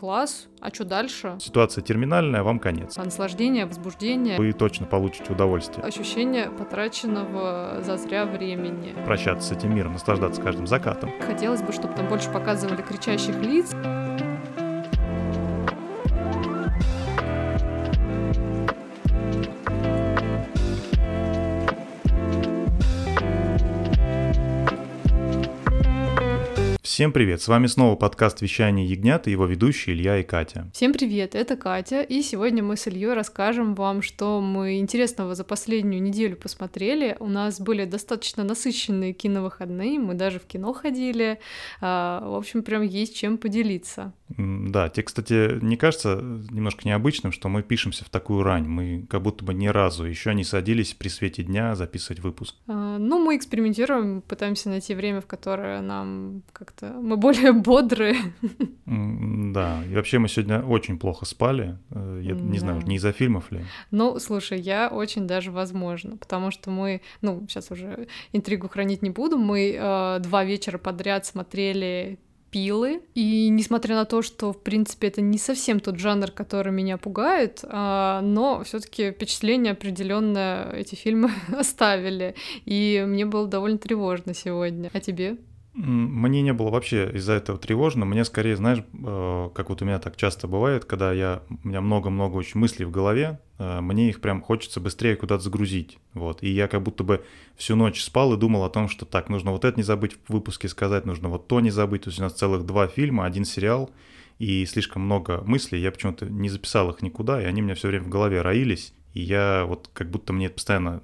класс, а что дальше? Ситуация терминальная, вам конец. Наслаждение, возбуждение. Вы точно получите удовольствие. Ощущение потраченного зазря времени. Прощаться с этим миром, наслаждаться каждым закатом. Хотелось бы, чтобы там больше показывали кричащих лиц. Всем привет! С вами снова подкаст «Вещание ягнят» и его ведущие Илья и Катя. Всем привет, это Катя, и сегодня мы с Ильей расскажем вам, что мы интересного за последнюю неделю посмотрели. У нас были достаточно насыщенные киновыходные, мы даже в кино ходили. А, в общем, прям есть чем поделиться. Да, тебе, кстати, не кажется немножко необычным, что мы пишемся в такую рань? Мы как будто бы ни разу еще не садились при свете дня записывать выпуск. А, ну, мы экспериментируем, пытаемся найти время, в которое нам как-то мы более бодрые. Да, и вообще мы сегодня очень плохо спали. Э, я не знаю, не из-за фильмов ли. Ну, слушай, я очень даже возможно, потому что мы, ну, сейчас уже интригу хранить не буду, мы э, два вечера подряд смотрели пилы. И несмотря на то, что, в принципе, это не совсем тот жанр, который меня пугает, а, но все-таки впечатление определенное эти фильмы оставили. И мне было довольно тревожно сегодня. А тебе? Мне не было вообще из-за этого тревожно. Мне скорее, знаешь, э, как вот у меня так часто бывает, когда я, у меня много-много очень мыслей в голове, э, мне их прям хочется быстрее куда-то загрузить. Вот. И я как будто бы всю ночь спал и думал о том, что так, нужно вот это не забыть в выпуске сказать, нужно вот то не забыть. То есть у нас целых два фильма, один сериал, и слишком много мыслей. Я почему-то не записал их никуда, и они у меня все время в голове роились. И я вот как будто мне это постоянно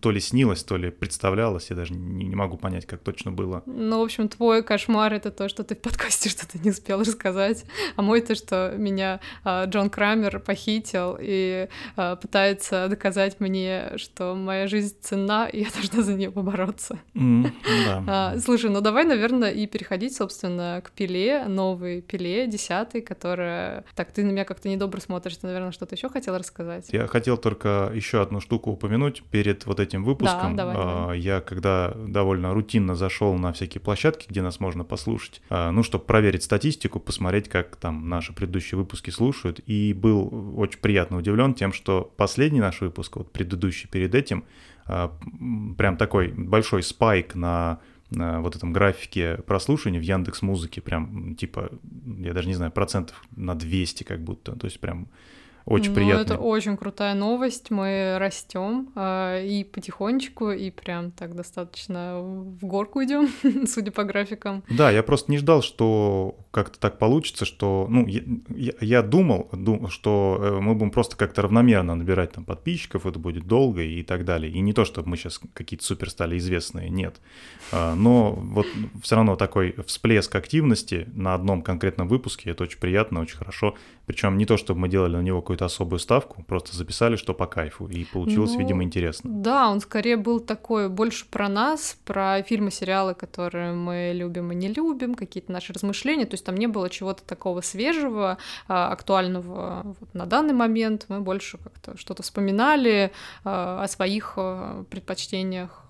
то ли снилось, то ли представлялось, я даже не, не могу понять, как точно было. Ну, в общем, твой кошмар — это то, что ты в подкасте что-то не успел рассказать, а мой — то, что меня а, Джон Крамер похитил и а, пытается доказать мне, что моя жизнь ценна, и я должна за нее побороться. Mm, да. а, слушай, ну давай, наверное, и переходить, собственно, к пиле, новой пиле, десятой, которая... Так, ты на меня как-то недобро смотришь, ты, наверное, что-то еще хотел рассказать? Я хотел только еще одну штуку упомянуть перед вот этим выпуском. Да, давай, давай. Я когда довольно рутинно зашел на всякие площадки, где нас можно послушать, а, ну, чтобы проверить статистику, посмотреть, как там наши предыдущие выпуски слушают, и был очень приятно удивлен тем, что последний наш выпуск, вот предыдущий перед этим, а, прям такой большой спайк на на вот этом графике прослушивания в Яндекс Музыке прям типа я даже не знаю процентов на 200 как будто то есть прям очень ну, приятно. Это очень крутая новость. Мы растем э, и потихонечку, и прям так достаточно в горку идем, судя по графикам. Да, я просто не ждал, что как-то так получится, что, ну, я, я думал, дум, что э, мы будем просто как-то равномерно набирать там подписчиков, это будет долго и так далее. И не то, чтобы мы сейчас какие-то супер стали известные, нет. А, но вот все равно такой всплеск активности на одном конкретном выпуске, это очень приятно, очень хорошо. Причем не то, чтобы мы делали на него какую-то особую ставку, просто записали, что по кайфу, и получилось, ну, видимо, интересно. Да, он скорее был такой больше про нас, про фильмы, сериалы, которые мы любим и не любим, какие-то наши размышления. То есть там не было чего-то такого свежего, а, актуального вот на данный момент. Мы больше как-то что-то вспоминали а, о своих а, предпочтениях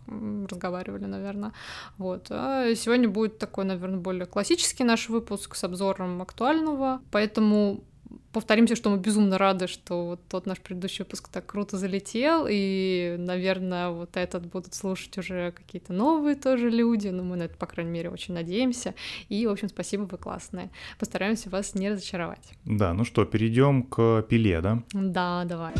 разговаривали, наверное. Вот. А сегодня будет такой, наверное, более классический наш выпуск с обзором актуального. Поэтому повторимся, что мы безумно рады, что вот тот наш предыдущий выпуск так круто залетел, и, наверное, вот этот будут слушать уже какие-то новые тоже люди, но мы на это, по крайней мере, очень надеемся. И, в общем, спасибо, вы классные. Постараемся вас не разочаровать. Да, ну что, перейдем к пиле, да? Да, давай.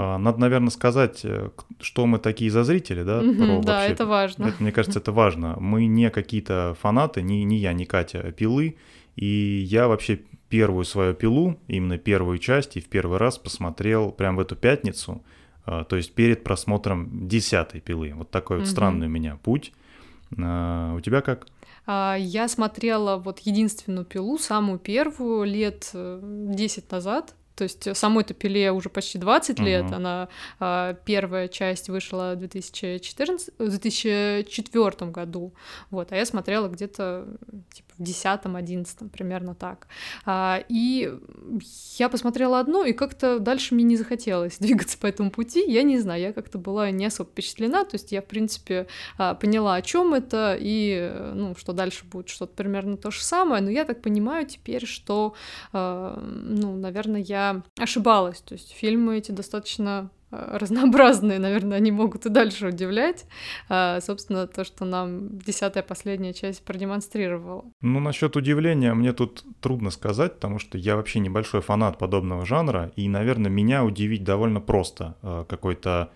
А, надо, наверное, сказать, э, что мы такие за зрители, да? Mm-hmm, да, вообще. это важно. Это, мне кажется, это важно. Мы не какие-то фанаты, ни, ни я, ни Катя пилы. И я вообще первую свою пилу, именно первую часть, и в первый раз посмотрел прямо в эту пятницу, а, то есть перед просмотром десятой пилы. Вот такой mm-hmm. вот странный у меня путь. А, у тебя как? Я смотрела вот единственную пилу, самую первую, лет 10 э, назад. То есть самой этой пиле уже почти 20 лет. Uh-huh. Она а, первая часть вышла в 2014, 2004 году. Вот, а я смотрела где-то типа в десятом, одиннадцатом, примерно так. А, и я посмотрела одно, и как-то дальше мне не захотелось двигаться по этому пути. Я не знаю, я как-то была не особо впечатлена, то есть я, в принципе, а, поняла, о чем это, и, ну, что дальше будет что-то примерно то же самое, но я так понимаю теперь, что, а, ну, наверное, я ошибалась, то есть фильмы эти достаточно разнообразные, наверное, они могут и дальше удивлять. А, собственно, то, что нам десятая последняя часть продемонстрировала. Ну, насчет удивления мне тут трудно сказать, потому что я вообще небольшой фанат подобного жанра, и, наверное, меня удивить довольно просто э, какой-то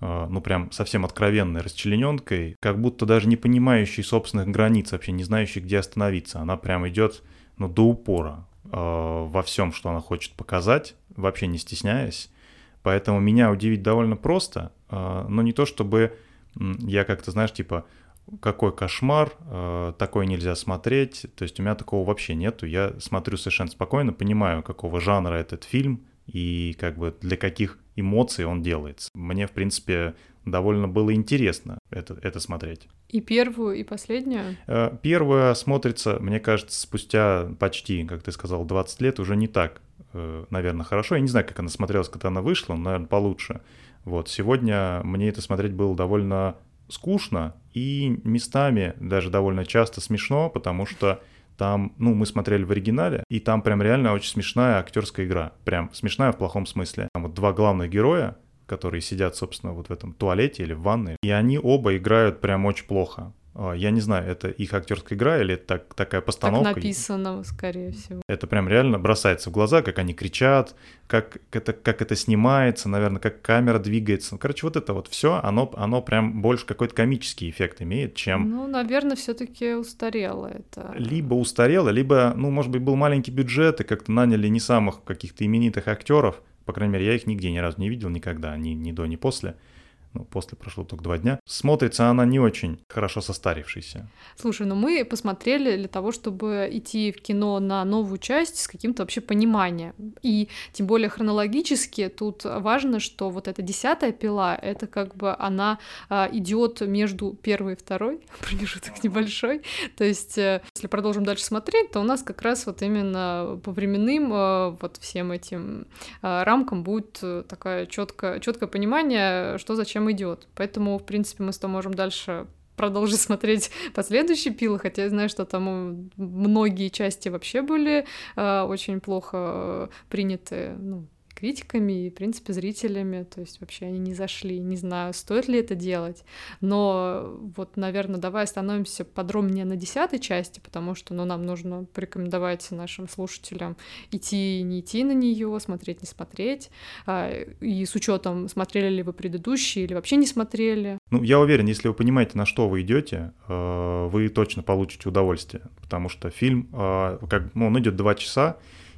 э, ну, прям совсем откровенной расчлененкой, как будто даже не понимающей собственных границ, вообще не знающей, где остановиться. Она прям идет, ну, до упора во всем, что она хочет показать, вообще не стесняясь. Поэтому меня удивить довольно просто, а, но не то чтобы я как-то, знаешь, типа, какой кошмар, а, такой нельзя смотреть. То есть у меня такого вообще нету. Я смотрю совершенно спокойно, понимаю, какого жанра этот фильм и как бы для каких эмоций он делается. Мне, в принципе, довольно было интересно это, это смотреть. И первую, и последнюю? А, первая смотрится, мне кажется, спустя почти, как ты сказал, 20 лет уже не так наверное, хорошо. Я не знаю, как она смотрелась, когда она вышла, но, наверное, получше. Вот, сегодня мне это смотреть было довольно скучно и местами даже довольно часто смешно, потому что там, ну, мы смотрели в оригинале, и там прям реально очень смешная актерская игра. Прям смешная в плохом смысле. Там вот два главных героя, которые сидят, собственно, вот в этом туалете или в ванной, и они оба играют прям очень плохо. А, я не знаю, это их актерская игра или это так, такая постановка. Так написано, скорее всего. Это прям реально бросается в глаза, как они кричат, как это, как это снимается, наверное, как камера двигается. Ну, короче, вот это вот все, оно, оно прям больше какой-то комический эффект имеет, чем... Ну, наверное, все таки устарело это. Либо устарело, либо, ну, может быть, был маленький бюджет, и как-то наняли не самых каких-то именитых актеров. По крайней мере, я их нигде ни разу не видел никогда, ни, ни до, ни после ну, после прошло только два дня, смотрится она не очень хорошо состарившейся. Слушай, ну мы посмотрели для того, чтобы идти в кино на новую часть с каким-то вообще пониманием. И тем более хронологически тут важно, что вот эта десятая пила, это как бы она а, идет между первой и второй, промежуток небольшой. То есть, э, если продолжим дальше смотреть, то у нас как раз вот именно по временным э, вот всем этим э, рамкам будет такое четкое, четкое понимание, что зачем идет. Поэтому, в принципе, мы с тобой можем дальше продолжить смотреть последующие пилы, хотя я знаю, что там многие части вообще были э, очень плохо э, приняты, ну, критиками и, в принципе, зрителями, то есть вообще они не зашли, не знаю, стоит ли это делать, но вот, наверное, давай остановимся подробнее на десятой части, потому что, ну, нам нужно порекомендовать нашим слушателям идти, не идти на нее, смотреть, не смотреть, а, и с учетом, смотрели ли вы предыдущие или вообще не смотрели. Ну, я уверен, если вы понимаете, на что вы идете, э, вы точно получите удовольствие, потому что фильм, э, как, ну, он идет два часа,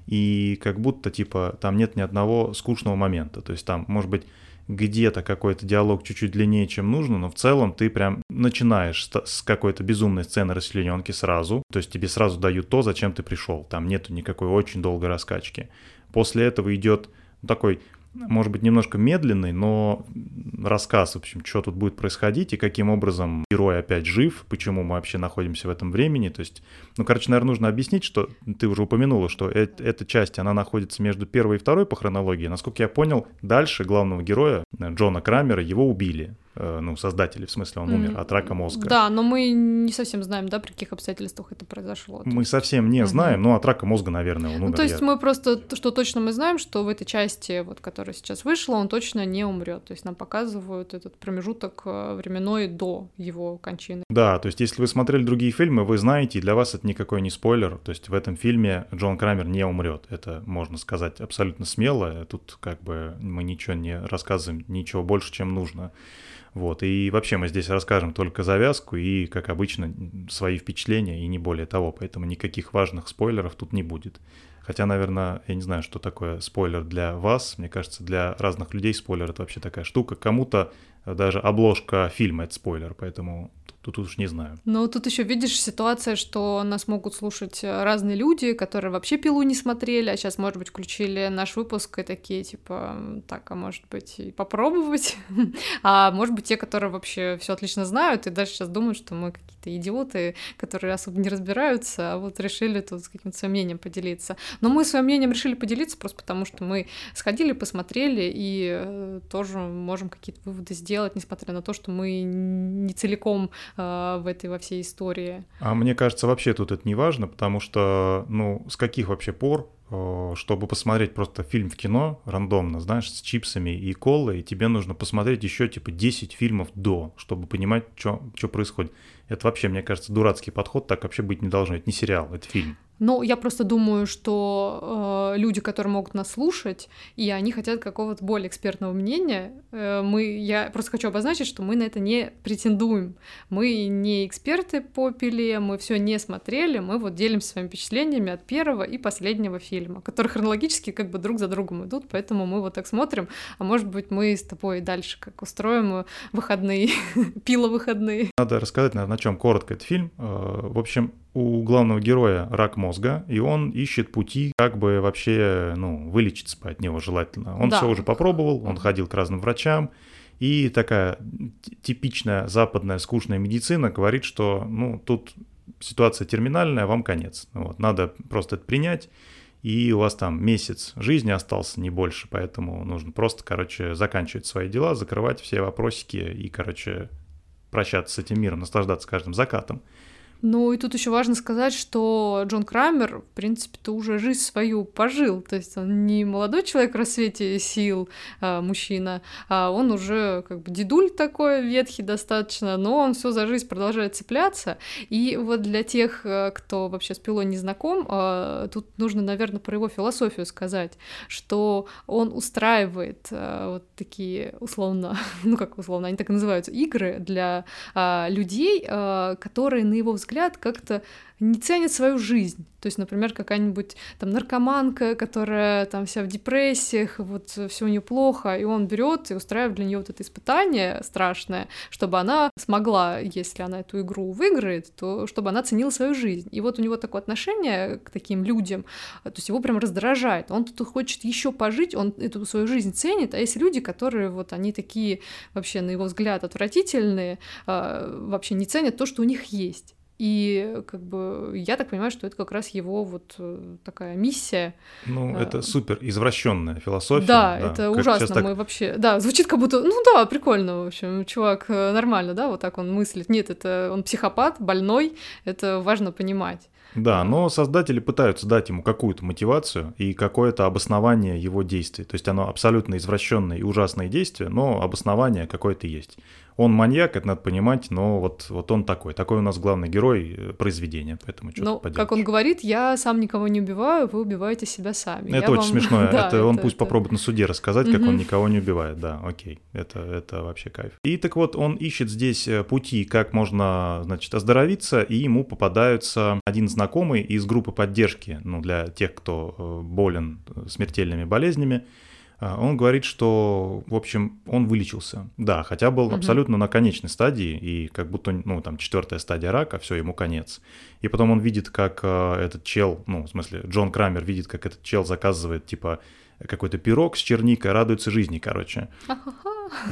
и как будто, типа, там нет ни одного скучного момента. То есть там, может быть, где-то какой-то диалог чуть-чуть длиннее, чем нужно, но в целом ты прям начинаешь с какой-то безумной сцены расчлененки сразу, то есть тебе сразу дают то, зачем ты пришел, там нету никакой очень долгой раскачки. После этого идет такой может быть, немножко медленный, но рассказ, в общем, что тут будет происходить и каким образом герой опять жив, почему мы вообще находимся в этом времени. То есть, ну, короче, наверное, нужно объяснить, что ты уже упомянула, что э эта часть, она находится между первой и второй по хронологии. Насколько я понял, дальше главного героя, Джона Крамера, его убили. Э, ну, создатели, в смысле, он умер от рака мозга. Да, но мы не совсем знаем, да, при каких обстоятельствах это произошло. Мы совсем не знаем, но от рака мозга, наверное, он умер. Ну, то есть мы просто, что точно мы знаем, что в этой части, вот, которая сейчас вышла, он точно не умрет. То есть нам показывают этот промежуток э, временной до его кончины. Да, то есть если вы смотрели другие фильмы, вы знаете, и для вас это никакой не спойлер. То есть в этом фильме Джон Крамер не умрет. Это можно сказать абсолютно смело. Тут как бы мы ничего не рассказываем, ничего больше, чем нужно. Вот. И вообще мы здесь расскажем только завязку и, как обычно, свои впечатления и не более того. Поэтому никаких важных спойлеров тут не будет. Хотя, наверное, я не знаю, что такое спойлер для вас. Мне кажется, для разных людей спойлер — это вообще такая штука. Кому-то даже обложка фильма — это спойлер, поэтому тут уж не знаю. Но тут еще видишь ситуация, что нас могут слушать э, разные люди, которые вообще пилу не смотрели, а сейчас, может быть, включили наш выпуск и такие, типа, так, а может быть, и попробовать. а может быть, те, которые вообще все отлично знают, и даже сейчас думают, что мы какие-то идиоты, которые особо не разбираются, а вот решили тут с каким-то своим мнением поделиться. Но мы своим мнением решили поделиться просто потому, что мы сходили, посмотрели и э, тоже можем какие-то выводы сделать, несмотря на то, что мы не целиком в этой во всей истории. А мне кажется, вообще тут это не важно, потому что, ну, с каких вообще пор э, чтобы посмотреть просто фильм в кино рандомно, знаешь, с чипсами и колой, тебе нужно посмотреть еще типа 10 фильмов до, чтобы понимать, что происходит. Это вообще, мне кажется, дурацкий подход, так вообще быть не должно. Это не сериал, это фильм. Ну, я просто думаю, что э, люди, которые могут нас слушать, и они хотят какого-то более экспертного мнения, э, мы, я просто хочу обозначить, что мы на это не претендуем. Мы не эксперты по пиле, мы все не смотрели, мы вот делимся своими впечатлениями от первого и последнего фильма, которые хронологически как бы друг за другом идут, поэтому мы вот так смотрим, а может быть мы с тобой дальше как устроим выходные, пила выходные. Надо рассказать, наверное, о чем коротко этот фильм. Э, в общем, у главного героя рак мозга, и он ищет пути, как бы вообще, ну, вылечиться от него желательно. Он да. все уже попробовал, он ходил к разным врачам, и такая типичная западная скучная медицина говорит, что, ну, тут ситуация терминальная, вам конец. Вот, надо просто это принять, и у вас там месяц жизни остался, не больше, поэтому нужно просто, короче, заканчивать свои дела, закрывать все вопросики и, короче, прощаться с этим миром, наслаждаться каждым закатом. Ну и тут еще важно сказать, что Джон Крамер, в принципе-то уже жизнь свою пожил. То есть он не молодой человек в рассвете сил, а, мужчина, а он уже как бы дедуль такой, ветхий достаточно, но он все за жизнь продолжает цепляться. И вот для тех, э, кто вообще с Пилой не знаком, а, тут нужно, наверное, про его философию сказать, что он устраивает а, вот такие условно, ну как условно, они так и называются, игры для людей, которые на его взгляд взгляд как-то не ценит свою жизнь. То есть, например, какая-нибудь там наркоманка, которая там вся в депрессиях, вот все у нее плохо, и он берет и устраивает для нее вот это испытание страшное, чтобы она смогла, если она эту игру выиграет, то чтобы она ценила свою жизнь. И вот у него такое отношение к таким людям, то есть его прям раздражает. Он тут хочет еще пожить, он эту свою жизнь ценит, а есть люди, которые вот они такие вообще, на его взгляд, отвратительные, а, вообще не ценят то, что у них есть. И как бы я так понимаю, что это как раз его вот э, такая миссия. Ну, а, это супер извращенная философия. Да, да это ужасно. Так... Мы вообще. Да, звучит как будто. Ну да, прикольно, в общем. Чувак э, нормально, да, вот так он мыслит. Нет, это он психопат, больной. Это важно понимать. Да, но создатели пытаются дать ему какую-то мотивацию и какое-то обоснование его действий. То есть оно абсолютно извращенное и ужасное действие, но обоснование какое-то есть. Он маньяк, это надо понимать, но вот, вот он такой. Такой у нас главный герой э, произведения, поэтому что-то Ну, как он говорит, я сам никого не убиваю, вы убиваете себя сами. Это я очень вам... смешно. да, это он это, пусть это... попробует на суде рассказать, как он никого не убивает. Да, окей, это, это вообще кайф. И так вот, он ищет здесь э, пути, как можно, значит, оздоровиться, и ему попадаются один знакомый из группы поддержки, ну, для тех, кто э, болен смертельными болезнями, он говорит, что, в общем, он вылечился. Да, хотя был угу. абсолютно на конечной стадии, и как будто, ну, там, четвертая стадия рака, все, ему конец. И потом он видит, как э, этот чел, ну, в смысле, Джон Крамер видит, как этот чел заказывает, типа, какой-то пирог с черникой, радуется жизни, короче.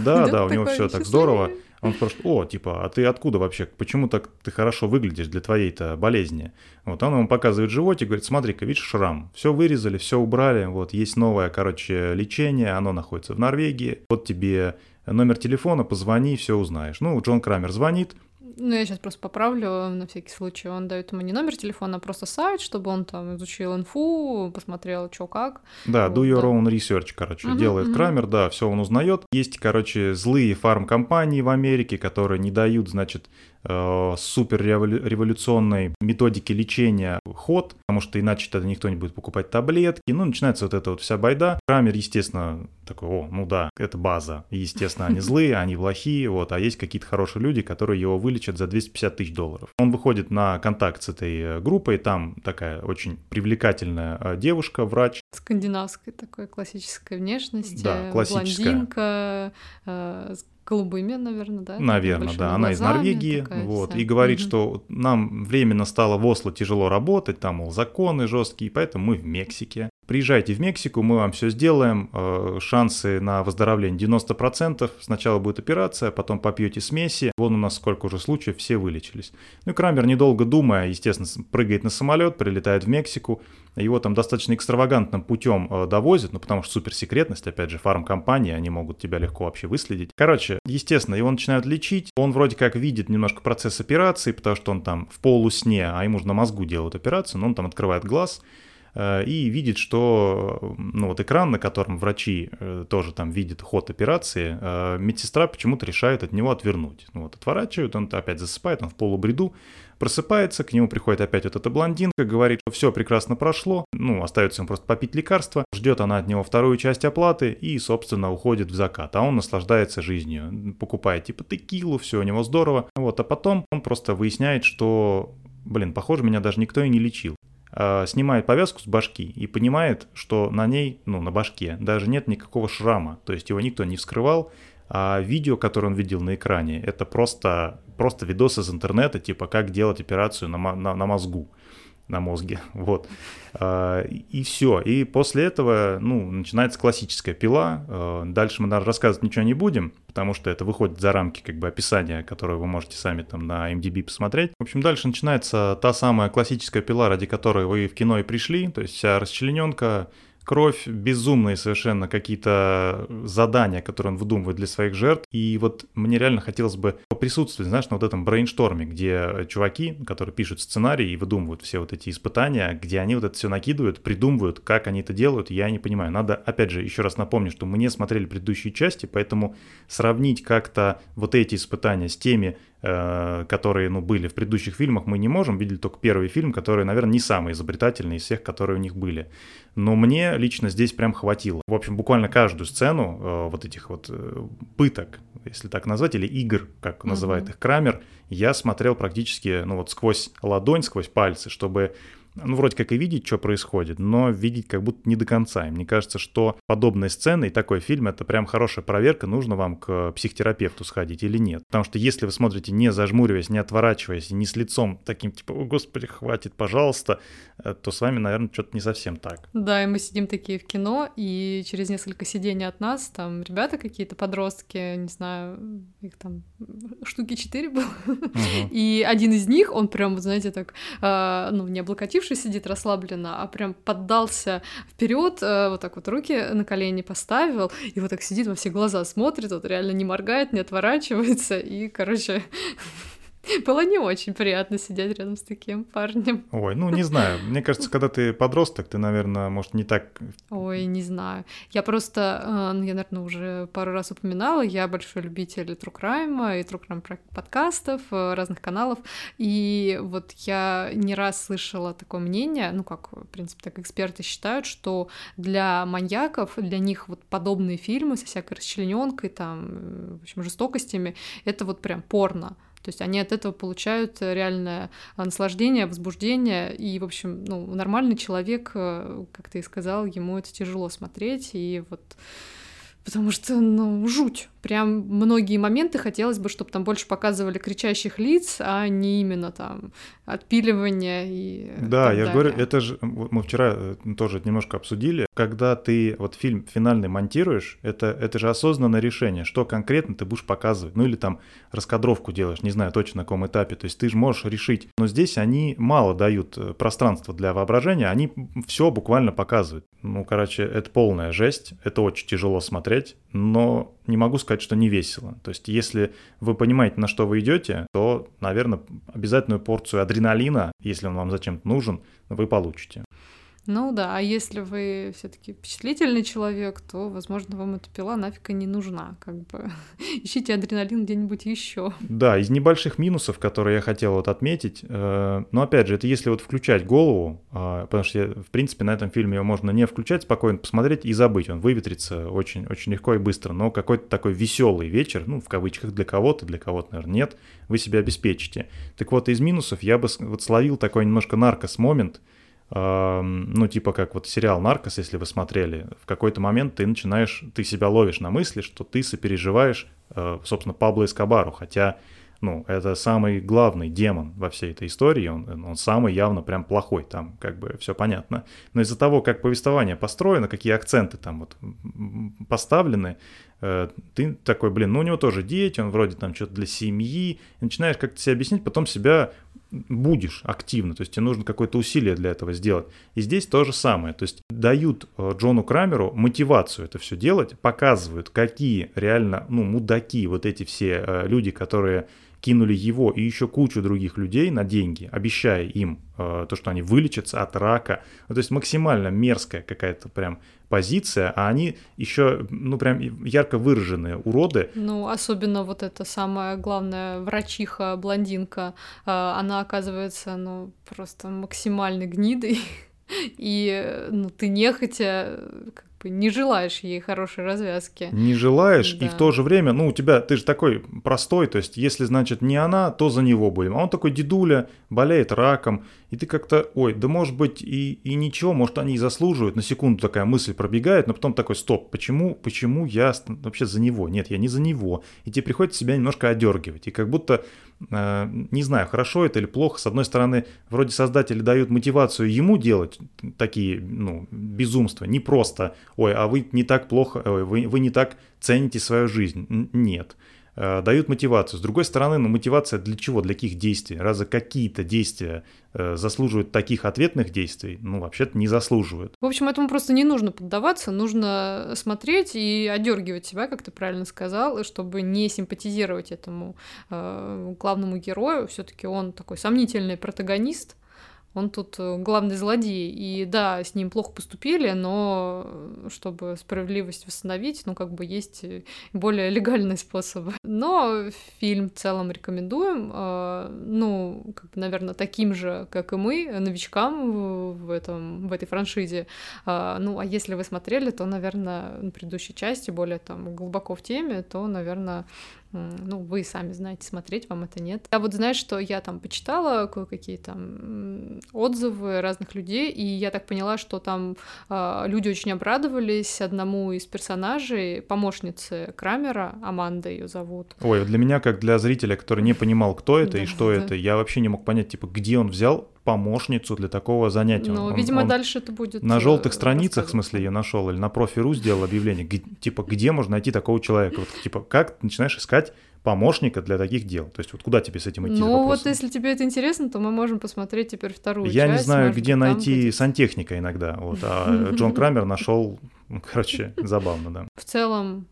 Да, да, у него все так здорово. Он спрашивает, о, типа, а ты откуда вообще? Почему так ты хорошо выглядишь для твоей-то болезни? Вот он ему показывает животик, говорит, смотри-ка, видишь шрам? Все вырезали, все убрали, вот есть новое, короче, лечение, оно находится в Норвегии. Вот тебе номер телефона, позвони, все узнаешь. Ну, Джон Крамер звонит, ну, я сейчас просто поправлю на всякий случай. Он дает ему не номер телефона, а просто сайт, чтобы он там изучил инфу, посмотрел, что как. Да, вот, do your да. own research, короче, uh-huh, делает uh-huh. Крамер, да, все он узнает. Есть, короче, злые фармкомпании в Америке, которые не дают, значит, супер революционной методики лечения ход, потому что иначе тогда никто не будет покупать таблетки. Ну, начинается вот эта вот вся байда. Крамер, естественно, такой, о, ну да, это база. И, естественно, они злые, они плохие, вот, а есть какие-то хорошие люди, которые его вылечат за 250 тысяч долларов. Он выходит на контакт с этой э, группой, там такая очень привлекательная э, девушка, врач. Скандинавской такой классической внешности. Да, классическая. Блондинка, э, голубыми, наверное, да? Наверное, да. Она из Норвегии, вот, вся. и говорит, угу. что нам временно стало в Осло тяжело работать, там, мол, законы жесткие, поэтому мы в Мексике. Приезжайте в Мексику, мы вам все сделаем. Э, шансы на выздоровление 90%. Сначала будет операция, потом попьете смеси. Вон у нас сколько уже случаев, все вылечились. Ну и Крамер, недолго думая, естественно, прыгает на самолет, прилетает в Мексику. Его там достаточно экстравагантным путем э, довозят, ну потому что суперсекретность, опять же, фармкомпании, они могут тебя легко вообще выследить. Короче, естественно, его начинают лечить. Он вроде как видит немножко процесс операции, потому что он там в полусне, а ему же на мозгу делают операцию, но он там открывает глаз, и видит, что ну, вот экран, на котором врачи э, тоже там видят ход операции, э, медсестра почему-то решает от него отвернуть. Ну, вот отворачивают, он опять засыпает, он в полубреду, просыпается, к нему приходит опять вот эта блондинка, говорит, что все прекрасно прошло, ну, остается ему просто попить лекарства, ждет она от него вторую часть оплаты и, собственно, уходит в закат, а он наслаждается жизнью, покупает типа текилу, все у него здорово, вот, а потом он просто выясняет, что, блин, похоже, меня даже никто и не лечил. Э, снимает повязку с башки и понимает, что на ней, ну, на башке, даже нет никакого шрама, то есть его никто не вскрывал, а видео, которое он видел на экране, это просто, просто видос из интернета, типа как делать операцию на, на, на мозгу на мозге, вот. А, и все. И после этого, ну, начинается классическая пила. А, дальше мы, наверное, рассказывать ничего не будем, потому что это выходит за рамки, как бы, описания, которое вы можете сами там на MDB посмотреть. В общем, дальше начинается та самая классическая пила, ради которой вы в кино и пришли, то есть вся расчлененка, кровь, безумные совершенно какие-то задания, которые он выдумывает для своих жертв. И вот мне реально хотелось бы присутствовать, знаешь, на вот этом брейншторме, где чуваки, которые пишут сценарий и выдумывают все вот эти испытания, где они вот это все накидывают, придумывают, как они это делают, я не понимаю. Надо, опять же, еще раз напомню, что мы не смотрели предыдущие части, поэтому сравнить как-то вот эти испытания с теми которые ну, были в предыдущих фильмах, мы не можем. Видели только первый фильм, который, наверное, не самый изобретательный из всех, которые у них были. Но мне лично здесь прям хватило. В общем, буквально каждую сцену э, вот этих вот э, пыток, если так назвать, или игр, как называет их Крамер, я смотрел практически ну, вот сквозь ладонь, сквозь пальцы, чтобы ну, вроде как и видеть, что происходит, но видеть как будто не до конца. И мне кажется, что подобные сцены и такой фильм — это прям хорошая проверка, нужно вам к психотерапевту сходить или нет. Потому что если вы смотрите не зажмуриваясь, не отворачиваясь, не с лицом таким, типа, о, господи, хватит, пожалуйста, э, то с вами, наверное, что-то не совсем так. Да, и мы сидим такие в кино, и через несколько сидений от нас там ребята какие-то, подростки, не знаю, их там штуки четыре было, угу. и один из них, он прям, знаете, так, э, ну, не облокотившись, застывший сидит расслабленно, а прям поддался вперед, э, вот так вот руки на колени поставил, и вот так сидит во все глаза смотрит, вот реально не моргает, не отворачивается, и, короче, Было не очень приятно сидеть рядом с таким парнем. Ой, ну не знаю. Мне кажется, когда ты подросток, ты, наверное, может, не так... Ой, не знаю. Я просто, э, ну, я, наверное, уже пару раз упоминала, я большой любитель True Crime и True Crime подкастов, э, разных каналов, и вот я не раз слышала такое мнение, ну, как, в принципе, так эксперты считают, что для маньяков, для них вот подобные фильмы со всякой расчлененкой, там, э, в общем, жестокостями, это вот прям порно. То есть они от этого получают реальное наслаждение, возбуждение. И, в общем, ну, нормальный человек, э, как ты и сказал, ему это тяжело смотреть. И вот потому что, ну, жуть. Прям многие моменты хотелось бы, чтобы там больше показывали кричащих лиц, а не именно там отпиливание и Да, я далее. говорю, это же мы вчера э, тоже немножко обсудили, когда ты вот фильм финальный монтируешь, это, это же осознанное решение, что конкретно ты будешь показывать, ну или там раскадровку делаешь, не знаю точно на каком этапе, то есть ты же можешь решить, но здесь они мало дают э, пространства для воображения, они все буквально показывают. Ну, короче, это полная жесть, это очень тяжело смотреть, но не могу сказать, что не весело. То есть, если вы понимаете, на что вы идете, то, наверное, обязательную порцию адреналина, если он вам зачем-то нужен, вы получите. Ну да, а если вы все-таки впечатлительный человек, то, возможно, вам эта пила нафиг и не нужна. Как бы ищите адреналин где-нибудь еще. Да, из небольших минусов, которые я хотел вот отметить, э, но опять же, это если вот включать голову, э, потому что, в принципе, на этом фильме его можно не включать, спокойно посмотреть и забыть. Он выветрится очень, очень легко и быстро. Но какой-то такой веселый вечер, ну, в кавычках, для кого-то, для кого-то, наверное, нет, вы себя обеспечите. Так вот, из минусов я бы вот словил такой немножко наркос-момент, ну, типа как вот сериал «Наркос», если вы смотрели, в какой-то момент ты начинаешь, ты себя ловишь на мысли, что ты сопереживаешь, э, собственно, Пабло Эскобару, хотя ну, это самый главный демон во всей этой истории, он, он самый явно прям плохой, там как бы все понятно. Но из-за того, как повествование построено, какие акценты там вот поставлены, э, ты такой, блин, ну у него тоже дети, он вроде там что-то для семьи, и начинаешь как-то себе объяснить, потом себя будешь активно, то есть тебе нужно какое-то усилие для этого сделать. И здесь то же самое, то есть дают э, Джону Крамеру мотивацию это все делать, показывают, какие реально, ну, мудаки вот эти все э, люди, которые кинули его и еще кучу других людей на деньги, обещая им э, то, что они вылечатся от рака. Ну, то есть максимально мерзкая какая-то прям позиция, а они еще, ну, прям ярко выраженные уроды. Ну, особенно вот эта самая главная врачиха, блондинка, э, она оказывается, ну, просто максимальной гнидой. И ну, ты нехотя бы не желаешь ей хорошей развязки. Не желаешь, да. и в то же время, ну, у тебя, ты же такой простой, то есть, если, значит, не она, то за него будем. А он такой дедуля, болеет раком, и ты как-то, ой, да может быть и, и ничего, может они и заслуживают, на секунду такая мысль пробегает, но потом такой, стоп, почему, почему я вообще за него? Нет, я не за него. И тебе приходится себя немножко одергивать, и как будто, э, не знаю, хорошо это или плохо, с одной стороны, вроде создатели дают мотивацию ему делать такие, ну, безумства, не просто, ой, а вы не так плохо, ой, вы, вы не так цените свою жизнь. Нет. Э, дают мотивацию. С другой стороны, ну мотивация для чего, для каких действий? Разве какие-то действия э, заслуживают таких ответных действий? Ну, вообще-то не заслуживают. В общем, этому просто не нужно поддаваться, нужно смотреть и одергивать себя, как ты правильно сказал, чтобы не симпатизировать этому э, главному герою. Все-таки он такой сомнительный протагонист он тут э, главный злодей. И да, с ним плохо поступили, но э, чтобы справедливость восстановить, ну, как бы есть более легальные способы. Но фильм в целом рекомендуем. А, ну, как бы, наверное, таким же, как и мы, новичкам в, этом, в этой франшизе. А, ну, а если вы смотрели, то, наверное, на предыдущей части, более там глубоко в теме, то, наверное, ну, вы сами знаете, смотреть вам это нет. Я вот знаешь, что я там почитала кое-какие там отзывы разных людей, и я так поняла, что там э, люди очень обрадовались одному из персонажей, помощницы Крамера, Аманда ее зовут. Ой, для меня, как для зрителя, который не понимал, кто это и что это, я вообще не мог понять, типа, где он взял помощницу для такого занятия. Ну, он, видимо, он дальше это будет. На желтых э, страницах, в смысле, я нашел, или на профи.ру сделал объявление, типа, где можно найти такого человека? Вот, типа, как ты начинаешь искать помощника для таких дел. То есть вот куда тебе с этим идти? Ну вот если тебе это интересно, то мы можем посмотреть теперь вторую Я часть. не знаю, где найти будет... сантехника иногда. Вот, а Джон Крамер нашел, короче, забавно, да. В целом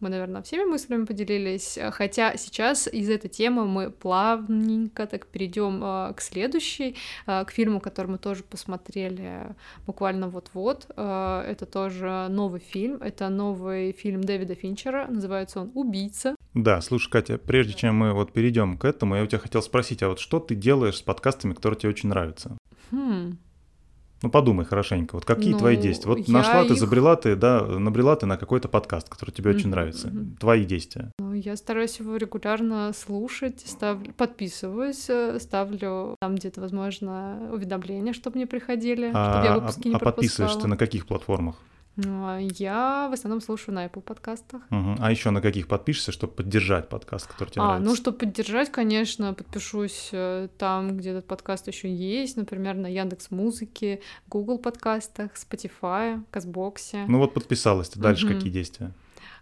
мы, наверное, всеми мыслями поделились, хотя сейчас из этой темы мы плавненько так перейдем э, к следующей, э, к фильму, который мы тоже посмотрели буквально вот-вот. Э, это тоже новый фильм, это новый фильм Дэвида Финчера, называется он «Убийца». Да, слушай, Катя, прежде чем мы вот перейдем к этому, я у тебя хотел спросить, а вот что ты делаешь с подкастами, которые тебе очень нравятся? Хм. Ну подумай хорошенько, вот какие ну, твои действия? Вот нашла их... ты, забрела ты, да, набрела ты на какой-то подкаст, который тебе mm-hmm. очень нравится. Mm-hmm. Твои действия. Ну, я стараюсь его регулярно слушать, ставлю, подписываюсь, э, ставлю там где-то, возможно, уведомления, чтобы мне приходили, а, чтобы я а, выпуски а, не а подписываешься ты на каких платформах? А я в основном слушаю на Apple подкастах. Угу. А еще на каких подпишешься, чтобы поддержать подкаст, который тебе а, нравится? Ну, чтобы поддержать, конечно, подпишусь э, там, где этот подкаст еще есть, например, на Яндекс Музыке, Google подкастах, Spotify, Казбоксе. Ну вот подписалась, ты дальше угу. какие действия?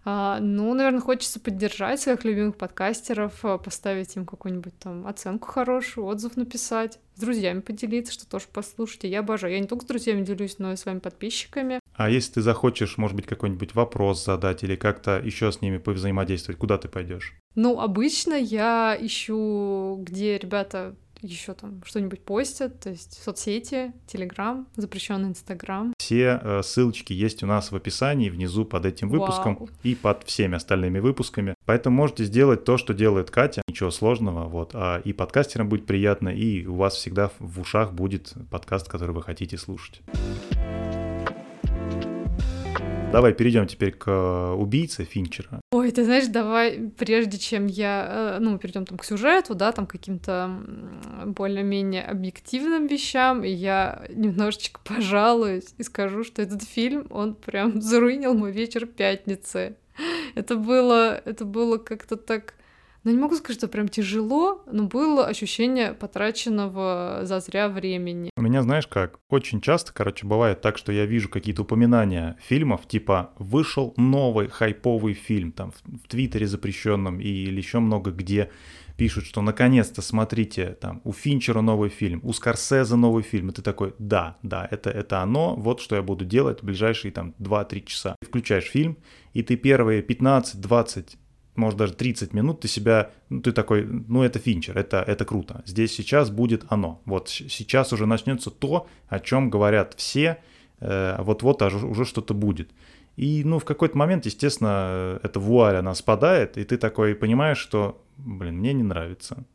А, ну, наверное, хочется поддержать своих любимых подкастеров, а, поставить им какую-нибудь там оценку хорошую, отзыв написать, с друзьями поделиться, что тоже послушайте. Я обожаю. Я не только с друзьями делюсь, но и с вами подписчиками. А если ты захочешь, может быть, какой-нибудь вопрос задать или как-то еще с ними повзаимодействовать, куда ты пойдешь? Ну, обычно я ищу, где ребята еще там что-нибудь постят, то есть соцсети, Телеграм, запрещенный Инстаграм. Все э, ссылочки есть у нас в описании внизу под этим выпуском Вау. и под всеми остальными выпусками. Поэтому можете сделать то, что делает Катя, ничего сложного, вот. А и подкастерам будет приятно, и у вас всегда в ушах будет подкаст, который вы хотите слушать. Давай перейдем теперь к э, убийце Финчера. Ой, ты знаешь, давай, прежде чем я, э, ну, перейдем там к сюжету, да, там каким-то более-менее объективным вещам, я немножечко пожалуюсь и скажу, что этот фильм, он прям заруинил мой вечер пятницы. Это было, это было как-то так ну, не могу сказать, что прям тяжело, но было ощущение потраченного зазря времени. У меня, знаешь как, очень часто, короче, бывает так, что я вижу какие-то упоминания фильмов, типа «вышел новый хайповый фильм», там, в Твиттере запрещенном или еще много где пишут, что наконец-то, смотрите, там, у Финчера новый фильм, у Скорсезе новый фильм, и ты такой, да, да, это, это оно, вот что я буду делать в ближайшие там 2-3 часа. Включаешь фильм, и ты первые 15-20 может даже 30 минут ты себя, ну, ты такой, ну это Финчер, это, это круто. Здесь сейчас будет оно. Вот сейчас уже начнется то, о чем говорят все, э, вот-вот уже что-то будет. И, ну, в какой-то момент, естественно, эта вуаль, она спадает, и ты такой понимаешь, что, блин, мне не нравится.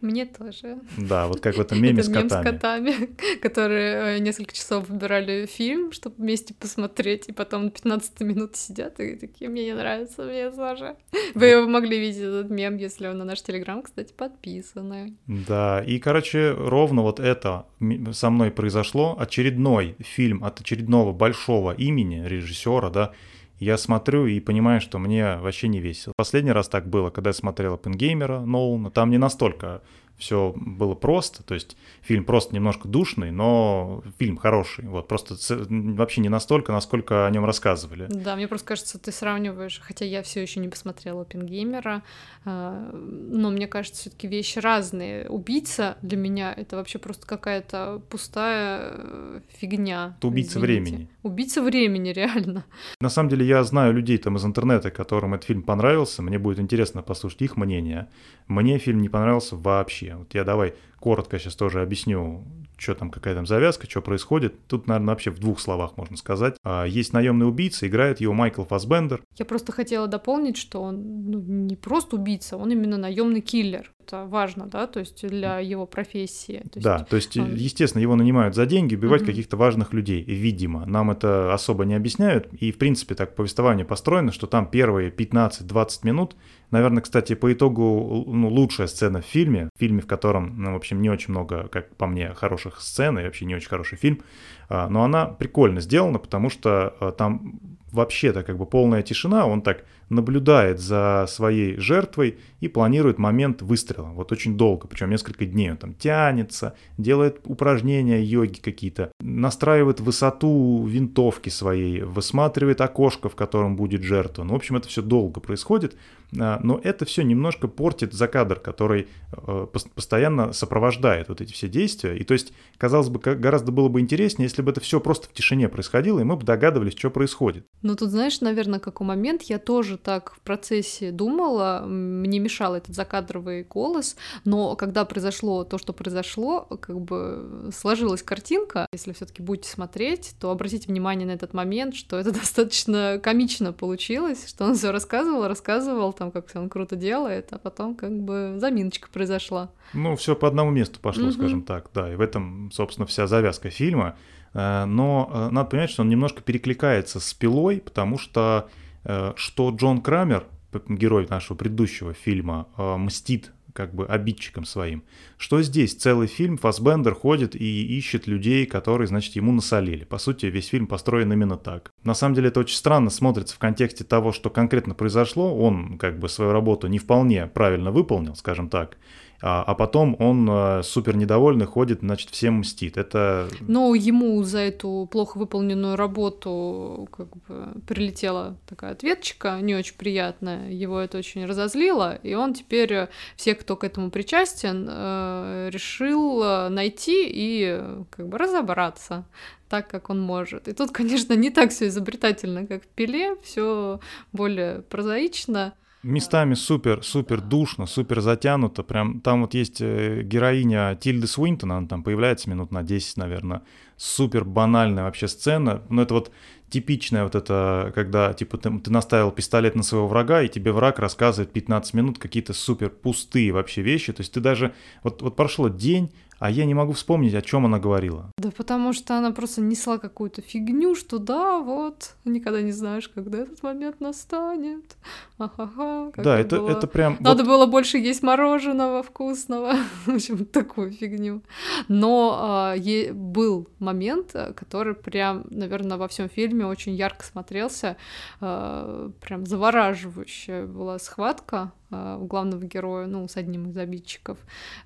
Мне тоже. Да, вот как в этом меме с котами. с котами, которые э, несколько часов выбирали фильм, чтобы вместе посмотреть, и потом на 15 минут сидят и такие, мне не нравится, мне тоже. Вы могли видеть этот мем, если вы на наш телеграм, кстати, подписаны. Да, и, короче, ровно вот это со мной произошло. Очередной фильм от очередного большого имени режиссера, да, я смотрю и понимаю, что мне вообще не весело. Последний раз так было, когда я смотрел Оппенгеймера Нолана. Там не настолько все было просто, то есть фильм просто немножко душный, но фильм хороший, вот, просто вообще не настолько, насколько о нем рассказывали. Да, мне просто кажется, ты сравниваешь, хотя я все еще не посмотрела Оппенгеймера, а, но мне кажется, все таки вещи разные. Убийца для меня это вообще просто какая-то пустая э, фигня. Это убийца извините. времени. Убийца времени, реально. На самом деле я знаю людей там из интернета, которым этот фильм понравился, мне будет интересно послушать их мнение. Мне фильм не понравился вообще. Вот я давай коротко сейчас тоже объясню, что там, какая там завязка, что происходит. Тут, наверное, вообще в двух словах можно сказать. А, есть наемный убийца, играет его Майкл Фасбендер. Я просто хотела дополнить, что он ну, не просто убийца, он именно наемный киллер. Это важно, да, то есть для его профессии. То есть да, то есть, он... естественно, его нанимают за деньги убивать mm-hmm. каких-то важных людей, видимо. Нам это особо не объясняют, и, в принципе, так повествование построено, что там первые 15-20 минут Наверное, кстати, по итогу ну, лучшая сцена в фильме, в фильме, в котором, ну, в общем, не очень много, как по мне, хороших сцен, и вообще не очень хороший фильм, а, но она прикольно сделана, потому что а, там вообще-то как бы полная тишина, он так наблюдает за своей жертвой и планирует момент выстрела. Вот очень долго, причем несколько дней он там тянется, делает упражнения йоги какие-то, настраивает высоту винтовки своей, высматривает окошко, в котором будет жертва. Ну, в общем, это все долго происходит, а, но это все немножко портит закадр, который э, постоянно сопровождает вот эти все действия. И то есть, казалось бы, гораздо было бы интереснее, если бы это все просто в тишине происходило, и мы бы догадывались, что происходит. Ну, тут, знаешь, наверное, какой момент я тоже так в процессе думала, мне мешал этот закадровый голос, но когда произошло то, что произошло, как бы сложилась картинка. Если все таки будете смотреть, то обратите внимание на этот момент, что это достаточно комично получилось, что он все рассказывал, рассказывал, там, как он круто делает, а потом как бы заминочка произошла. Ну, все по одному месту пошло, угу. скажем так, да, и в этом, собственно, вся завязка фильма. Э, но э, надо понять, что он немножко перекликается с пилой, потому что Э, что Джон Крамер, герой нашего предыдущего фильма, э, мстит как бы обидчиком своим. Что здесь? Целый фильм Фасбендер ходит и ищет людей, которые, значит, ему насолили. По сути, весь фильм построен именно так. На самом деле это очень странно смотрится в контексте того, что конкретно произошло. Он как бы свою работу не вполне правильно выполнил, скажем так а, а потом он э, супер недовольный ходит, значит, всем мстит. Это... Но ему за эту плохо выполненную работу как бы прилетела такая ответчика, не очень приятная, его это очень разозлило, и он теперь э, всех, кто к этому причастен, э, решил найти и как бы разобраться так, как он может. И тут, конечно, не так все изобретательно, как в пиле, все более прозаично. Местами супер, супер душно, супер затянуто. Прям там вот есть э, героиня Тильды Свинтон, она там появляется минут на 10, наверное. Супер банальная вообще сцена. Но это вот типичная вот это, когда типа ты, ты наставил пистолет на своего врага, и тебе враг рассказывает 15 минут какие-то супер пустые вообще вещи. То есть ты даже... Вот, вот прошло день, а я не могу вспомнить, о чем она говорила. Да потому что она просто несла какую-то фигню, что да, вот, никогда не знаешь, когда этот момент настанет. Ага, да, это, было... это прям... Надо вот... было больше есть мороженого вкусного. В общем, такую фигню. Но е... был момент, который прям, наверное, во всем фильме очень ярко смотрелся. А, прям завораживающая была схватка Э, у главного героя, ну, с одним из обидчиков.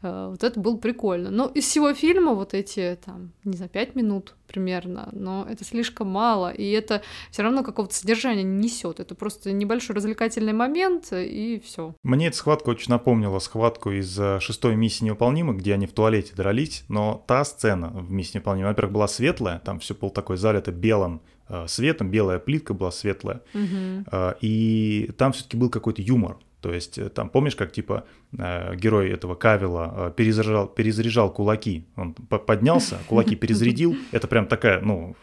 Э, вот это было прикольно. Но из всего фильма вот эти, там, не знаю, пять минут примерно, но это слишком мало, и это все равно какого-то содержания не несет. Это просто небольшой развлекательный момент, и все. Мне эта схватка очень напомнила схватку из э, шестой миссии неуполнимой, где они в туалете дрались, но та сцена в миссии неуполнимой, во-первых, была светлая, там все было такое залито белым светом, белая плитка была светлая, угу. и там все-таки был какой-то юмор. То есть э, там, помнишь, как типа э, герой этого Кавила э, перезаряжал, перезаряжал кулаки, он поднялся, кулаки перезарядил, это прям такая, ну,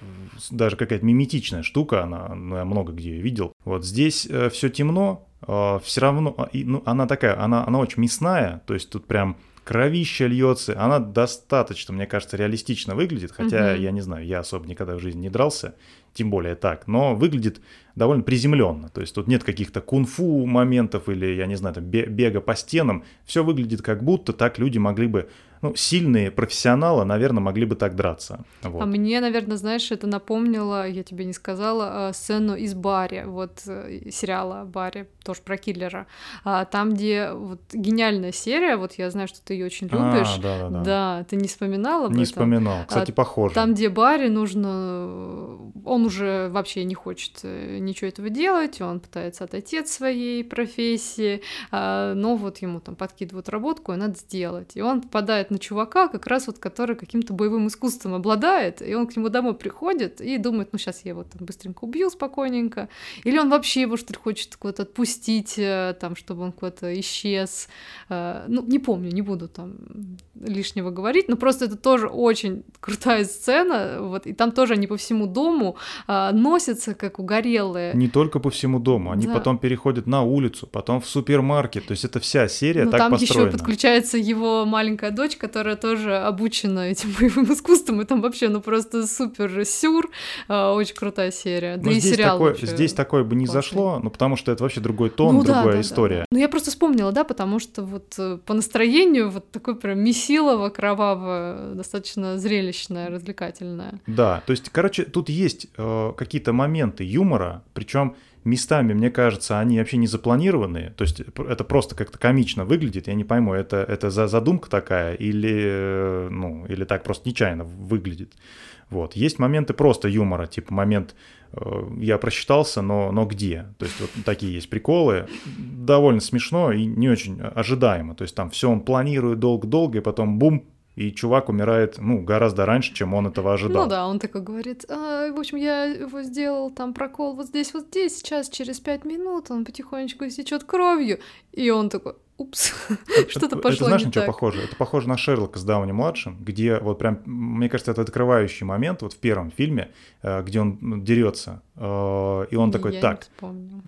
даже какая-то миметичная штука, она, ну, я много где видел. Вот здесь все темно, все равно, ну, она такая, она, она очень мясная, то есть тут прям кровища льется, она достаточно, мне кажется, реалистично выглядит, хотя угу. я не знаю, я особо никогда в жизни не дрался, тем более так, но выглядит довольно приземленно. То есть тут нет каких-то кунг-фу моментов или, я не знаю, там, бега по стенам. Все выглядит как будто так люди могли бы ну, сильные профессионалы, наверное, могли бы так драться. Вот. А мне, наверное, знаешь, это напомнило, я тебе не сказала, а, сцену из Барри, вот э, сериала Барри, тоже про киллера. А, там, где вот гениальная серия, вот я знаю, что ты ее очень а, любишь. А, да, да, да. да, ты не вспоминала об не этом? Вспоминал, кстати, похоже. Там, где Барри нужно... Он уже вообще не хочет э, ничего этого делать, он пытается отойти от своей профессии, но вот ему там подкидывают работку, и надо сделать. И он попадает на чувака, как раз вот который каким-то боевым искусством обладает, и он к нему домой приходит и думает, ну сейчас я его там быстренько убью спокойненько, или он вообще его что ли хочет куда-то отпустить, э, там, чтобы он куда-то исчез, э, ну не помню, не буду там лишнего говорить, но просто это тоже очень крутая сцена, вот, и там тоже они по всему дому а, носятся как угорелые. Не только по всему дому, они да. потом переходят на улицу, потом в супермаркет, то есть это вся серия ну, так там построена. еще подключается его маленькая дочь, которая тоже обучена этим боевым искусством, и там вообще, ну, просто супер сюр, а, очень крутая серия. Да но и здесь сериал такое, Здесь такое бы не классный. зашло, ну, потому что это вообще другой тон, ну, другая да, да, история. Да, да. Ну, я просто вспомнила, да, потому что вот э, по настроению вот такой прям месилово, кроваво, достаточно зрелищное, развлекательное. Да, то есть, короче, тут есть э, какие-то моменты юмора, причем местами, мне кажется, они вообще не запланированные. То есть это просто как-то комично выглядит. Я не пойму, это, это за задумка такая или, э, ну, или так просто нечаянно выглядит. Вот. Есть моменты просто юмора, типа момент э, я просчитался, но, но где? То есть вот такие есть приколы. Довольно смешно и не очень ожидаемо. То есть там все он планирует долго-долго, и потом бум, и чувак умирает, ну, гораздо раньше, чем он этого ожидал. Ну да, он такой говорит, а, в общем, я его сделал там прокол вот здесь, вот здесь, сейчас через пять минут он потихонечку истечет кровью, и он такой, упс, что-то пошло Это знаешь, что похоже? Это похоже на Шерлока с Дауни-младшим, где вот прям, мне кажется, это открывающий момент вот в первом фильме, э, где он дерется, э, и он такой, так,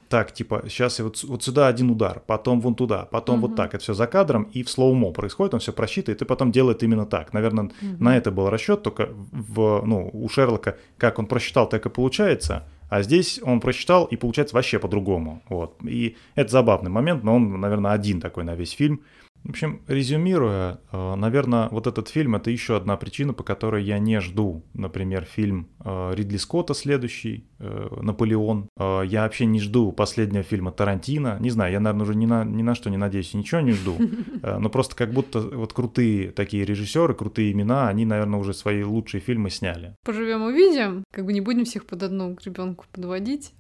так, типа, сейчас вот, вот сюда один удар, потом вон туда, потом вот так, это все за кадром, и в слоумо происходит, он все просчитывает, и потом делает именно так. Наверное, на это был расчет, только в, ну, у Шерлока, как он просчитал, так и получается, а здесь он прочитал, и получается вообще по-другому. Вот. И это забавный момент, но он, наверное, один такой на весь фильм. В общем, резюмируя, э, наверное, вот этот фильм — это еще одна причина, по которой я не жду, например, фильм э, Ридли Скотта следующий, э, «Наполеон». Я вообще не жду последнего фильма Тарантино. Не знаю, я, наверное, уже ни на, ни на что не надеюсь, ничего не жду. Но просто как будто вот крутые такие режиссеры, крутые имена, они, наверное, уже свои лучшие фильмы сняли. Поживем увидим. Как бы не будем всех под одну гребенку подводить.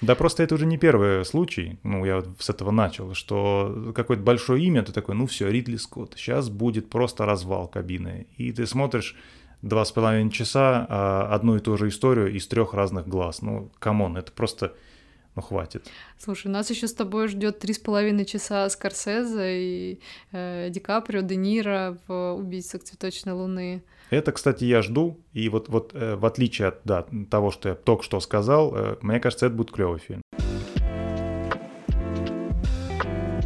Да просто это уже не первый случай, ну, я с этого начал, что какое-то большое имя, ты такой, ну все, Ридли Скотт, сейчас будет просто развал кабины. И ты смотришь два с половиной часа а, одну и ту же историю из трех разных глаз. Ну, come on, это просто ну хватит. Слушай, нас еще с тобой ждет три с половиной часа Скорсезе и э, Ди Каприо, Де Ниро в «Убийцах цветочной луны». Это, кстати, я жду, и вот, вот э, в отличие от да, того, что я только что сказал, э, мне кажется, это будет клевый фильм.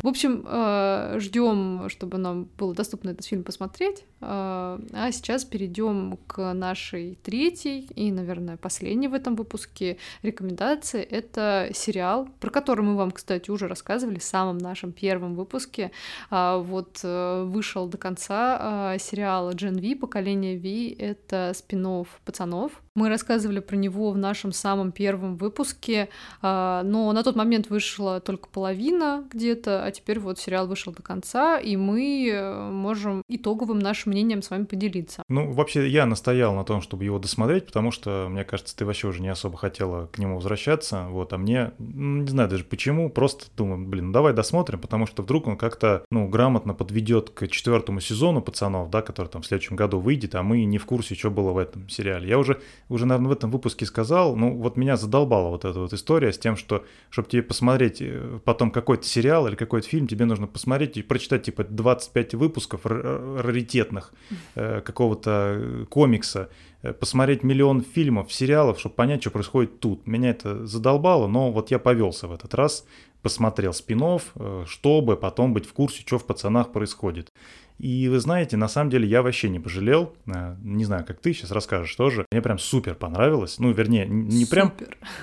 В общем, э, ждем, чтобы нам было доступно этот фильм посмотреть. Э, а сейчас перейдем к нашей третьей и, наверное, последней в этом выпуске рекомендации. Это сериал, про который мы вам, кстати, уже рассказывали в самом нашем первом выпуске. А, вот э, вышел до конца сериал Gen V, поколение V. Это спин пацанов. Мы рассказывали про него в нашем самом первом выпуске, но на тот момент вышла только половина где-то, теперь вот сериал вышел до конца, и мы э, можем итоговым нашим мнением с вами поделиться. Ну, вообще, я настоял на том, чтобы его досмотреть, потому что, мне кажется, ты вообще уже не особо хотела к нему возвращаться, вот, а мне, ну, не знаю даже почему, просто думаю, блин, ну давай досмотрим, потому что вдруг он как-то, ну, грамотно подведет к четвертому сезону пацанов, да, который там в следующем году выйдет, а мы не в курсе, что было в этом сериале. Я уже, уже, наверное, в этом выпуске сказал, ну, вот меня задолбала вот эта вот история с тем, что, чтобы тебе посмотреть э, потом какой-то сериал или какой-то фильм, тебе нужно посмотреть и прочитать типа 25 выпусков раритетных э, какого-то э, комикса, э, посмотреть миллион фильмов, сериалов, чтобы понять, что происходит тут. Меня это задолбало, но вот я повелся в этот раз, посмотрел спин э, чтобы потом быть в курсе, что в пацанах происходит. И вы знаете, на самом деле я вообще не пожалел. Не знаю, как ты сейчас расскажешь тоже. Мне прям супер понравилось. Ну, вернее, не супер. прям...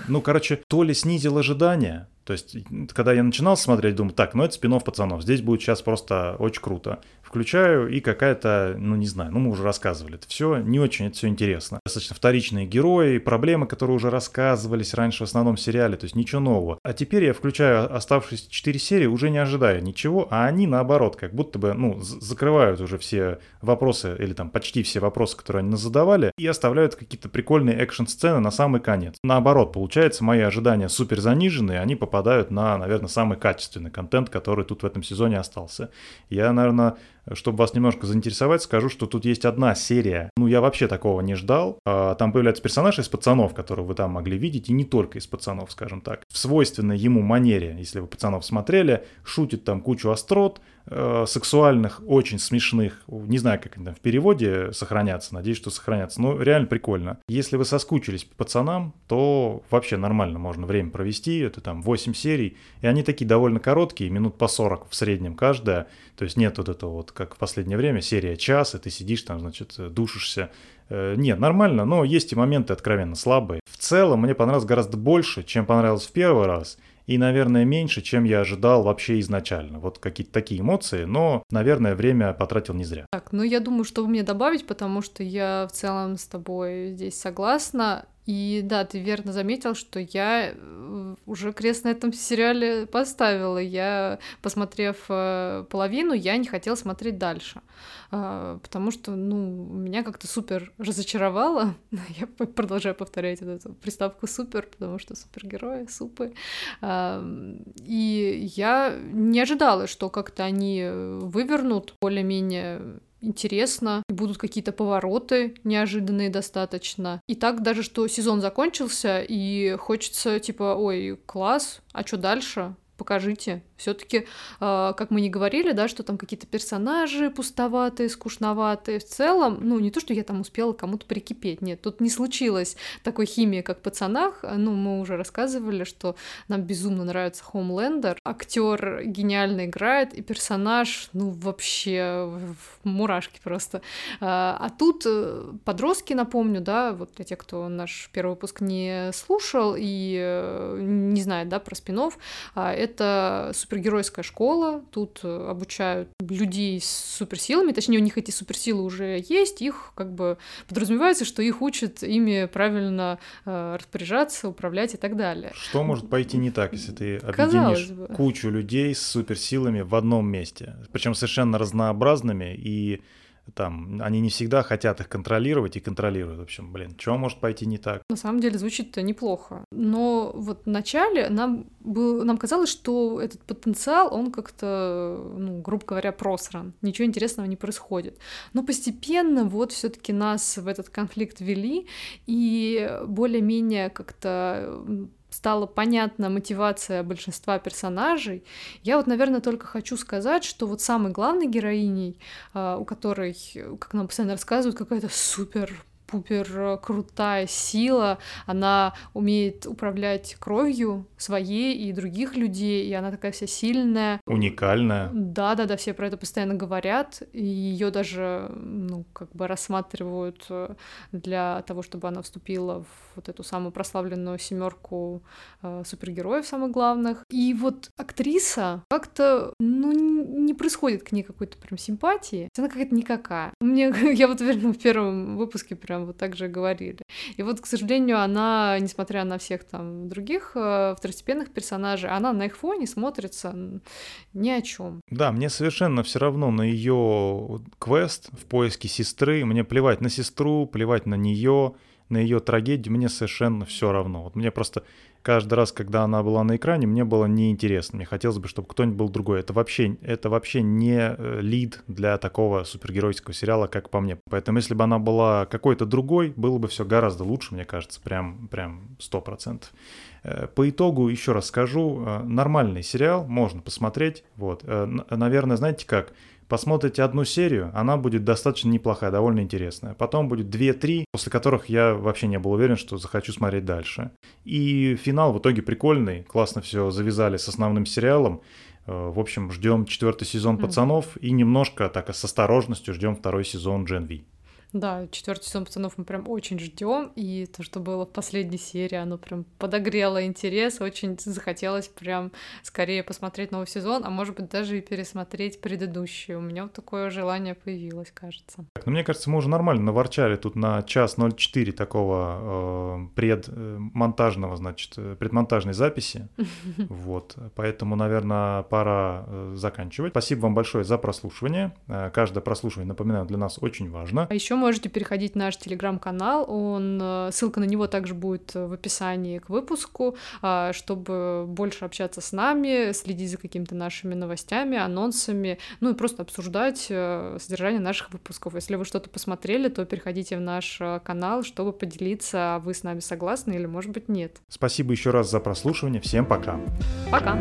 Ну, короче, то ли снизил ожидания, то есть, когда я начинал смотреть, думаю, так, ну это спинов пацанов, здесь будет сейчас просто очень круто включаю, и какая-то, ну не знаю, ну мы уже рассказывали, это все не очень, это все интересно. Достаточно вторичные герои, проблемы, которые уже рассказывались раньше в основном сериале, то есть ничего нового. А теперь я включаю оставшиеся 4 серии, уже не ожидая ничего, а они наоборот, как будто бы, ну, закрывают уже все вопросы, или там почти все вопросы, которые они задавали, и оставляют какие-то прикольные экшн-сцены на самый конец. Наоборот, получается, мои ожидания супер заниженные, они попадают на, наверное, самый качественный контент, который тут в этом сезоне остался. Я, наверное, чтобы вас немножко заинтересовать, скажу, что тут есть одна серия. Ну, я вообще такого не ждал. А, там появляется персонаж из пацанов, которого вы там могли видеть, и не только из пацанов, скажем так. В свойственной ему манере, если вы пацанов смотрели, шутит там кучу острот, Э, сексуальных, очень смешных. Не знаю, как они там в переводе сохранятся, надеюсь, что сохранятся. Но реально прикольно. Если вы соскучились по пацанам, то вообще нормально можно время провести. Это там 8 серий. И они такие довольно короткие, минут по 40 в среднем каждая. То есть нет вот этого вот, как в последнее время, серия час, и ты сидишь там, значит, душишься. Э, нет, нормально, но есть и моменты откровенно слабые. В целом мне понравилось гораздо больше, чем понравилось в первый раз – и, наверное, меньше, чем я ожидал вообще изначально. Вот какие-то такие эмоции, но, наверное, время потратил не зря. Так, ну я думаю, что мне добавить, потому что я в целом с тобой здесь согласна. И да, ты верно заметил, что я э, уже крест на этом сериале поставила. Я, посмотрев э, половину, я не хотела смотреть дальше. А, потому что, ну, меня как-то супер разочаровало. Я продолжаю повторять вот эту приставку супер, потому что супергерои, супы. И я не ожидала, что как-то они вывернут более-менее интересно, и будут какие-то повороты неожиданные достаточно. И так даже, что сезон закончился, и хочется типа, ой, класс, а что дальше? Покажите. Все-таки, э, а, как мы не говорили, да, что там какие-то персонажи пустоватые, скучноватые. В целом, ну, не то, что я там успела кому-то прикипеть. Нет, тут не случилось такой химии, как в пацанах. Ну, мы уже рассказывали, что нам безумно нравится Хомлендер. Актер гениально играет, и персонаж, ну, вообще мурашки просто. А, а тут э, подростки, напомню, да, вот для тех, кто наш первый выпуск не слушал и э, не знает, да, про спинов, это это супергеройская школа, тут э, обучают людей с суперсилами, точнее, у них эти суперсилы уже есть, их как бы подразумевается, что их учат ими правильно э, распоряжаться, управлять и так далее. Что может пойти не так, если ты объединишь кучу людей с суперсилами в одном месте, причем совершенно разнообразными и там, они не всегда хотят их контролировать и контролируют. В общем, блин, что может пойти не так? На самом деле звучит-то неплохо. Но вот в начале нам, был, нам казалось, что этот потенциал, он как-то, ну, грубо говоря, просран. Ничего интересного не происходит. Но постепенно вот все таки нас в этот конфликт вели, и более-менее как-то стала понятна мотивация большинства персонажей. Я вот, наверное, только хочу сказать, что вот самой главной героиней, а, у которой, как нам постоянно рассказывают, какая-то супер супер крутая сила, она умеет управлять кровью своей и других людей, и она такая вся сильная. Уникальная. Да, да, да, все про это постоянно говорят, и ее даже, ну, как бы рассматривают э, для того, чтобы она вступила в вот эту самую прославленную семерку э, супергероев самых главных. И вот актриса как-то, ну, не происходит к ней какой-то прям симпатии. Она какая-то никакая. Мне, я вот уверена, в первом выпуске прям вот так же говорили. И вот, к сожалению, она, несмотря на всех там других э, второстепенных персонажей, она на их фоне смотрится ни о чем. Да, мне совершенно все равно на ее квест в поиске сестры. Мне плевать на сестру, плевать на нее на ее трагедию мне совершенно все равно. Вот мне просто каждый раз, когда она была на экране, мне было неинтересно. Мне хотелось бы, чтобы кто-нибудь был другой. Это вообще, это вообще не э, лид для такого супергеройского сериала, как по мне. Поэтому если бы она была какой-то другой, было бы все гораздо лучше, мне кажется, прям, прям 100%. Э, по итогу еще раз скажу, э, нормальный сериал, можно посмотреть. Вот. Наверное, знаете как, посмотрите одну серию, она будет достаточно неплохая, довольно интересная. Потом будет 2-3, после которых я вообще не был уверен, что захочу смотреть дальше. И финал в итоге прикольный, классно все завязали с основным сериалом. Э, в общем, ждем четвертый сезон «Пацанов» и немножко так с осторожностью ждем второй сезон «Джен Ви». Да, четвертый сезон пацанов мы прям очень ждем, и то, что было в последней серии, оно прям подогрело интерес, очень захотелось прям скорее посмотреть новый сезон, а может быть даже и пересмотреть предыдущий. У меня вот такое желание появилось, кажется. Ну, мне кажется, мы уже нормально наворчали тут на час 04 такого э, предмонтажного, значит, э, предмонтажной записи. Вот, поэтому, наверное, пора э, заканчивать. Спасибо вам большое за прослушивание. Э, каждое прослушивание, напоминаю, для нас очень важно. А еще можете переходить в наш телеграм-канал, он, э, ссылка на него также будет в описании к выпуску, а, чтобы больше общаться с нами, следить за какими-то нашими новостями, анонсами, ну и просто обсуждать э, содержание наших выпусков. Если вы что-то посмотрели, то переходите в наш э, канал, чтобы поделиться, а вы с нами согласны или, может быть, нет. Спасибо еще раз за прослушивание. Всем пока. Пока.